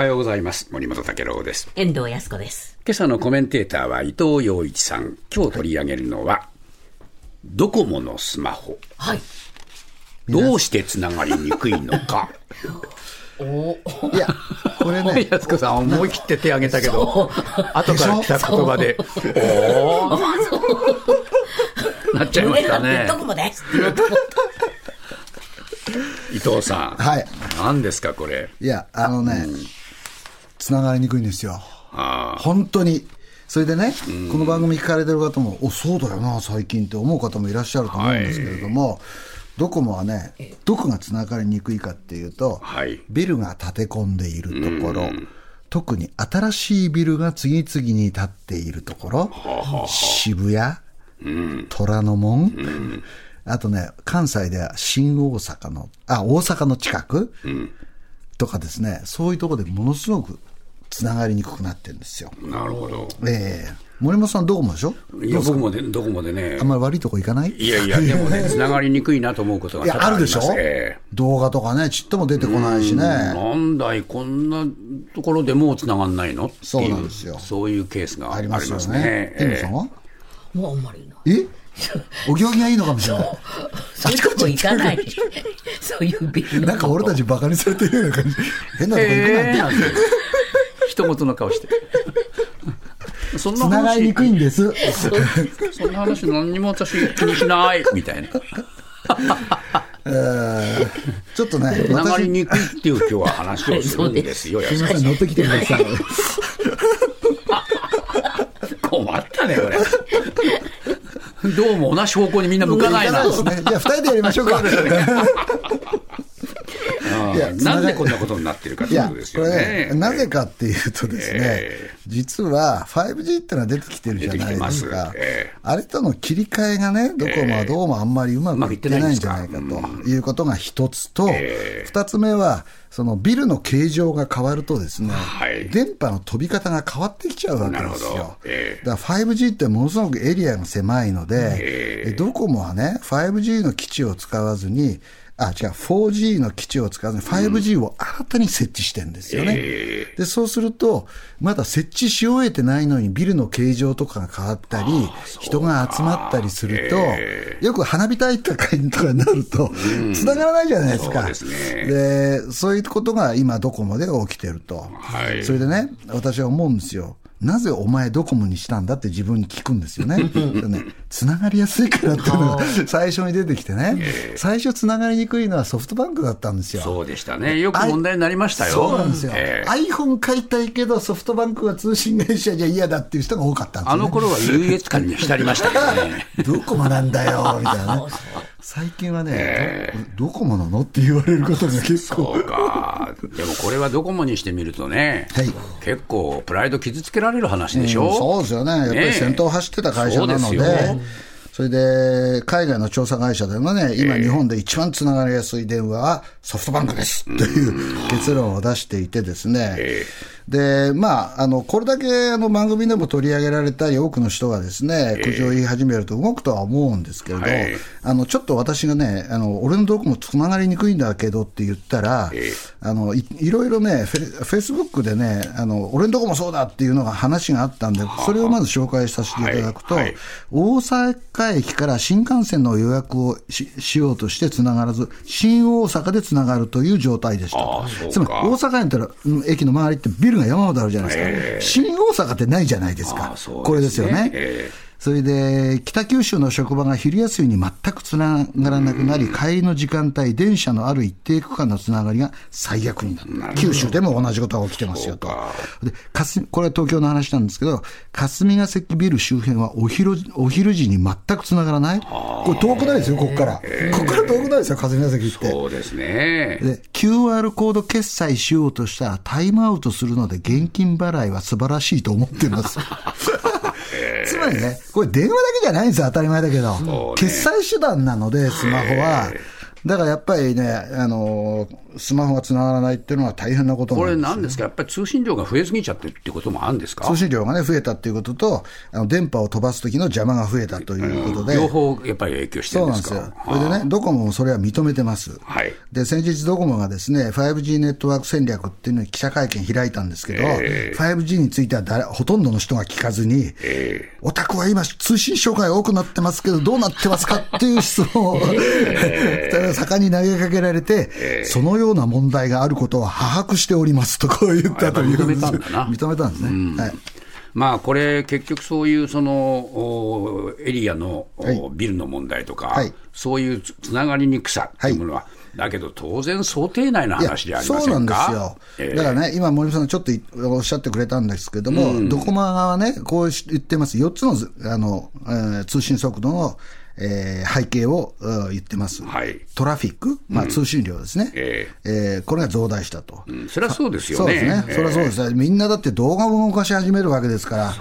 はようございます。森本武郎です。遠藤康子です。今朝のコメンテーターは伊藤洋一さん。今日取り上げるのは、ドコモのスマホ。はい。どうしてつながりにくいのか。いや、これね、安子さん思い切って手挙げたけど、後から来た言葉で、おー なっちゃいましたね伊藤さん。はい。何ですか、これ？いや、あのね、つながりにくいんですよ。あ本当に。それでね、この番組聞かれてる方も、お、そうだよな、最近って思う方もいらっしゃると思うんですけれども、ドコモはね、どこがつながりにくいかっていうと、はい。ビルが建て込んでいるところ、特に新しいビルが次々に建っているところ、渋谷、虎ノ門、あとね、関西では新大阪の、あ、大阪の近く、とかですね、そういうところでものすごくつながりにくくなってるんですよ。あ、なるほど。ええ森本さん、ドコモでしょ？いや、僕もで、どこもでねあん。まり悪いとこ行かない？いやいや、でもね、つながりにくいなと思うことがいや、あるでしょ？ええ動画とかね、ちっとも出てこないしね。なんだい、こんなところでもう繋がんないのそうなんですよそういうケースがあありりまね。ますすよね。え天野さんはた。もうあんまりな。え？お行儀がいいのかもしれない。そういうとこ行かない。そういうビなんか俺たちバカにされてるような感じ。変なとこ行くなんて。一言の顔して。そんなつながりにくいんです。そんな話何にも私気にしない、みたいな。えーちょっとね、つながり私、にくいっていう今日は話をするんですよ、すみません、乗ってきてください。困ったね、これ。どうも同じ方向にみんな向かないな。ですね。じゃあ、二人でやりましょうか。なんでこんなことになってるかということですよねね、。なぜかっていうとですねえ、実は 5G ってのは出てきてるじゃないですか。ええ。あれとの切り替えがね、どこもはどうもあんまりうまくいってないんじゃないかということが一つとええ、二つ目は、そのビルの形状が変わるとですねはい、電波の飛び方が変わってきちゃうわけですよ。ええ。だから 5G ってものすごくエリアが狭いので、ええ。ドコモはね、5G の基地を使わずに、あ、違う、4G の基地を使わずに 5G を新たに設置してるんですよね。えで、そうすると、まだ設置し終えてないのにビルの形状とかが変わったり、人が集まったりすると、えよく花火大会とかになると、繋がらないじゃないですか。そうですねでそういうことが今ドコモで起きてると。はいそれでね、私は思うんですよ。なぜお前ドコモにしたんだって自分に聞くんですよね。で ね、つながりやすいからっていうのが最初に出てきてね、最初つながりにくいのはソフトバンクだったんですよ。そうでしたね。よく問題になりましたよ。そうなんですよ。ええ iPhone 買いたいけど、ソフトバンクは通信会社じゃ嫌だっていう人が多かったんですよ、ね。あの頃は優越感に浸りましたけどね。ドコモなんだよ、みたいなね。最近はね、ドドコモなのって言われることが結構。そうか。でもこれはドコモにしてみるとね、はい。結構プライド傷つけられる話でしょ、うんそうですよね。やっぱり先頭を走ってた会社なので、そうですよ。それで、海外の調査会社でもね、今日本で一番つながりやすい電話はソフトバンクですという結論を出していてですね、えで、まあ、あの、これだけあの番組でも取り上げられたり、多くの人がですね、苦情を言い始めると動くとは思うんですけれど、はい。あの、ちょっと私がね、あの、俺のドコモつながりにくいんだけどって言ったら、ええ。あのい、いろいろね、フェフェイスブックでね、あの、俺のとこもそうだっていうのが話があったんで、それをまず紹介させていただくと、はい。はい。大阪駅から新幹線の予約をししようとしてつながらず、新大阪でつながるという状態でしたつまり、大阪やったら、うん駅の周りってビルが山ほどあるじゃないですか。ええ新大阪ってないじゃないですか。これですよね。えそれで、北九州の職場が昼休みに全くつながらなくなり、帰りの時間帯、電車のある一定区間のつながりが最悪になった。九州でも同じことが起きてますよと。で、かすこれは東京の話なんですけど、霞ヶ関ビル周辺はお昼お昼時に全くつながらないこれ遠くないですよ、ここから。ここから遠くないですよ、霞ヶ関って。そうですね。で、QR コード決済しようとしたらタイムアウトするので現金払いは素晴らしいと思ってます。つまりね、これ電話だけじゃないんですよ、当たり前だけど。決済手段なので、スマホは。だからやっぱりね、あのスマホがつながらないっていうのは大変なことこれなんですなんですか、やっぱり通信量が増えすぎちゃってるってこともあるんですか？通信量がね、増えたっていうことと、あの電波を飛ばす時の邪魔が増えたということで、両方やっぱり影響してるそうんなんでかですすよ。それでね、ドコモもそれは認めてます。はい。で、先日ドコモがですね、5G ネットワーク戦略っていうのに記者会見開いたんですけど、え 5G については誰ほとんどの人が聞かずに、お宅は今通信障害多くなってますけど、どうなってますかっていう質問を、盛んに投げかけられて、そのような問題があることは把握しておりますとこう言ったという。認めたんだな。認めたんですね。はい。まあこれ、結局そういうそのおエリアの、ビルの問題とか、はい。そういうつつながりにくさっていうものは、だけど当然、想定内の話じゃありまそうなん。ですよ、ええ。だからね、今、森さんがちょっといおっしゃってくれたんですけども、ドコモ側はね、こう言ってます、4つのずあの、えー通信速度の、えー背景をうん言ってます、はい。トラフィック、まあ、通信量ですね、ええ。ーこれが増大したと。うん。それはそうですよね。そうですね、ええ。それはそうです、みんなだって動画を動かし始めるわけですから、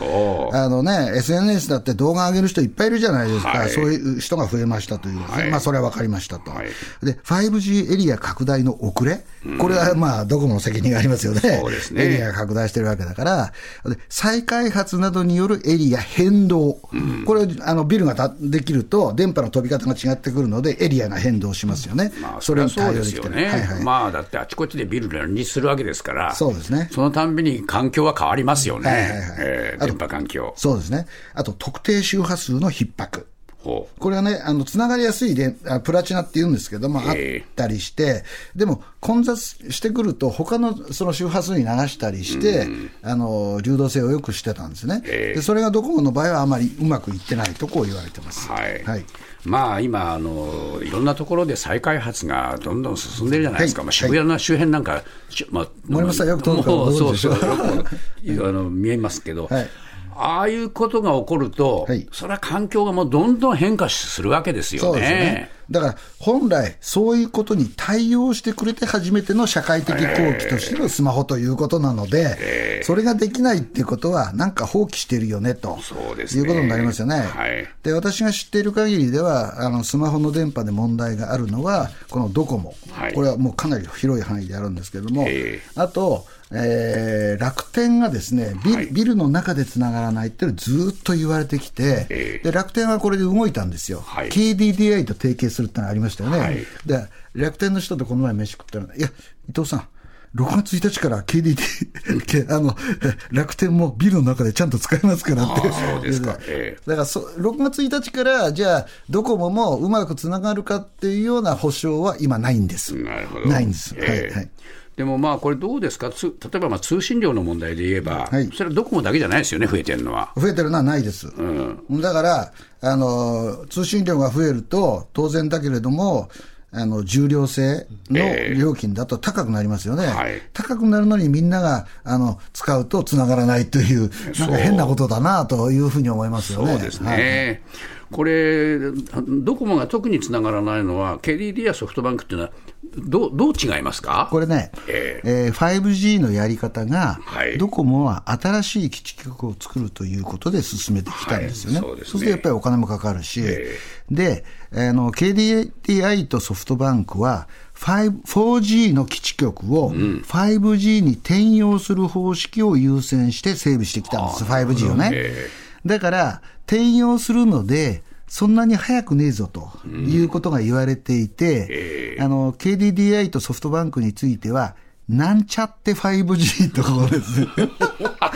あのね、SNS だって動画上げる人いっぱいいるじゃないですか、はい。そういう人が増えましたという、はい。まあ、それは分かりましたと、はい。で 5G エリア拡大の遅れ、これはまあドコモの責任がありますよね、そうですね。エリアが拡大してるわけだから、で再開発などによるエリア変動、これあの、ビルがたできると、電波の飛び方が違ってくるので、エリアが変動しますよね、まあ、それに対応できてね、はいはい。まあだってあちこちでビルで乱立するわけですから、そうですね。そのたんびに環境は変わりますよね、はいはいはい。えー電波環境。そうですね。あと、特定周波数の逼迫。これはね、あの、つながりやすいであプラチナって言うんですけども、あっええたりして、でも、混雑してくると、他のその周波数に流したりして、あの、流動性を良くしてたんですね。ええ。で、それがドコモの場合はあまりうまくいってないとこう言われてます。はい。はい。まあ、今あの、いろんなところで再開発がどんどん進んでるじゃないですか、はい。まあ、渋谷の周辺なんか、しまあ、森本さんよく通るか そうそうよくあの見えますけど、はいああいうことが起こると、はいそれは環境がもうどんどん変化するわけですよね。。だから、本来、そういうことに対応してくれて初めての社会的好機としてのスマホということなので、それができないっていうことは、なんか放棄してるよね、とそうですね。いうことになりますよね。はい。で、私が知っている限りでは、あの、スマホの電波で問題があるのは、このドコモ。はい。これはもうかなり広い範囲であるんですけれども、えあと、えー楽天がですねビル、はい。ビルの中でつながらないっていうのをずっと言われてきて、ええ。で楽天はこれで動いたんですよ、はい。KDDI と提携するってのがありましたよね、はい。で楽天の人とこの前飯食ったら、いや、伊藤さん、6月1日から KDDI あの楽天もビルの中でちゃんと使えますからって、そうですか。ええ。だからそ6月1日から、じゃあ、ドコモもうまくつながるかっていうような保証は今、ないんです。なるほど。ないんです。ええ。はいはいでもまあ、これどうですか、つ例えばまあ通信量の問題で言えば、はいそれはドコモだけじゃないですよね、増えてるのは。増えてるのはないです。だから、あの、通信量が増えると、当然だけれども、あの、重量制のええ料金だと高くなりますよね。はい高くなるのにみんなが、あの、使うと繋がらないという、なんか変なことだなというふうに思いますよね。そうですね。はいこれ、ドコモが特につながらないのは、KDD やソフトバンクっていうのは、どうどう違いますか？これね、ええ。ー 5G のやり方が、はい。ドコモは新しい基地局を作るということで進めてきたんですよね。はいそうでするとやっぱりお金もかかるし、えで、あの、KDDI とソフトバンクは、5 4G の基地局を 5G に転用する方式を優先して整備してきたんです、5G をね。えだから、転用するので、そんなに早くねえぞということが言われていて、あの、KDDI とソフトバンクについては、なんちゃって 5G ところです。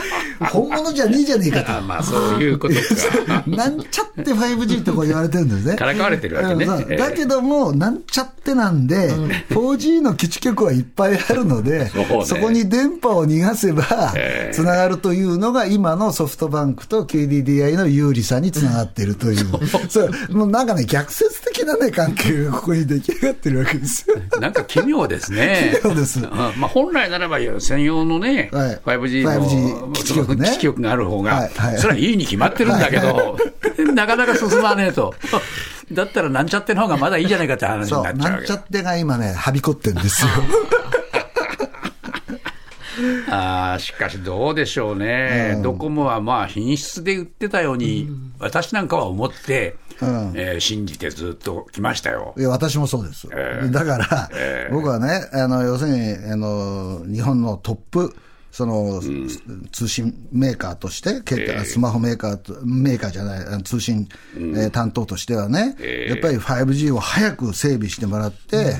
本物じゃねえじゃねえかと。あまあ、そういうことか。なんちゃって 5G とこう言われてるんですね。からかわれてるわけねだけども、なんちゃってなんで、4G の基地局はいっぱいあるので、そこに電波を逃がせばえ、えつながるというのが今のソフトバンクと KDDI の有利さにつながっているという。そう、もうなんかね、逆説的なね、関係がここに出来上がってるわけですよ。なんか奇妙ですね。奇妙ですうんまあ、本来ならば専用のね、はい 5G の 5G 基地局ね。基地局がある方が、はいはい。それはいいに決まってるんだけど、なかなか進まねえと。だったらなんちゃっての方がまだいいじゃないかって話になっちゃうなんちゃってが今ね、はびこってんですよ。あーしかしどうでしょうね、ドコモはまあ品質で売ってたように、私なんかは思って、うん。えー信じてずっと来ましたよ。い。や、私もそうです。ええだから、ええ僕はね、あの、要するに、あの、日本のトップ、その、通信メーカーとして、携帯スマホメーカーと、メーカーじゃない、通信、えー担当としてはね、ええ。やっぱり 5G を早く整備してもらって、はい。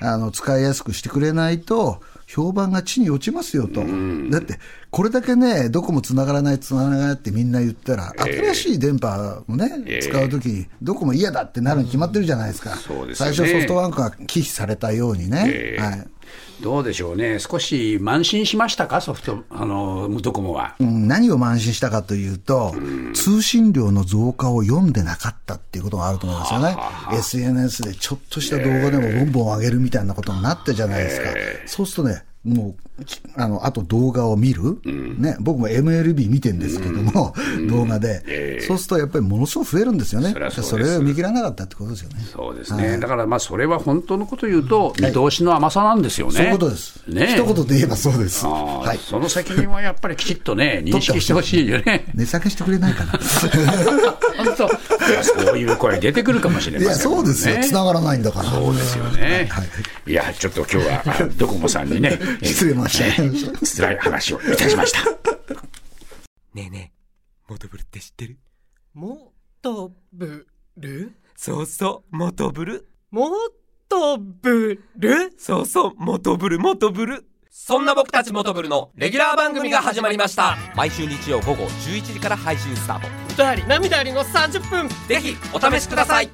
あの、使いやすくしてくれないと、評判が地に落ちますよと。だって、これだけね、どこも繋がらない、繋がらないってみんな言ったら、新しい電波をね、ええ。使うとき、どこも嫌だってなるに決まってるじゃないですか。そうですよね。最初ソフトバンクが忌避されたようにね。ええ。はい。どうでしょうね。少し慢心しましたか？ソフト、あの、ドコモは。うん何を慢心したかというと、通信量の増加を読んでなかったっていうことがあると思いますよね。SNS でちょっとした動画でもボンボン上げるみたいなことになったじゃないですか。そうするとね、もう、きあの、あと動画を見る、ね、僕も MLB 見てんですけども、動画で、そうするとやっぱりものすごく増えるんですよね。そそれを見切らなかったってことですよね。そうですね。だからまあ、それは本当のこと言うと、見通しの甘さなんですよね。そういうことです。ね一言で言えばそうです。はい。その責任はやっぱりきちっとね、認識してほしいよね。値下げしてくれないかな。本当、そういう声出てくるかもしれませんね。そうですよ。繋がらないんだから。そうですよね。はいいや、ちょっと今日は、あドコモさんにね、え 失礼しましたえ辛い話をいたしました。ねえねえ、モトブルって知ってる？もとぶるそうそう、モトブル。もとぶるそうそう、モトブル、モトブル。そんな僕たちモトブルのレギュラー番組が始まりました。毎週日曜午後11時から配信スタート。歌あり涙ありの30分ぜひ、お試しください。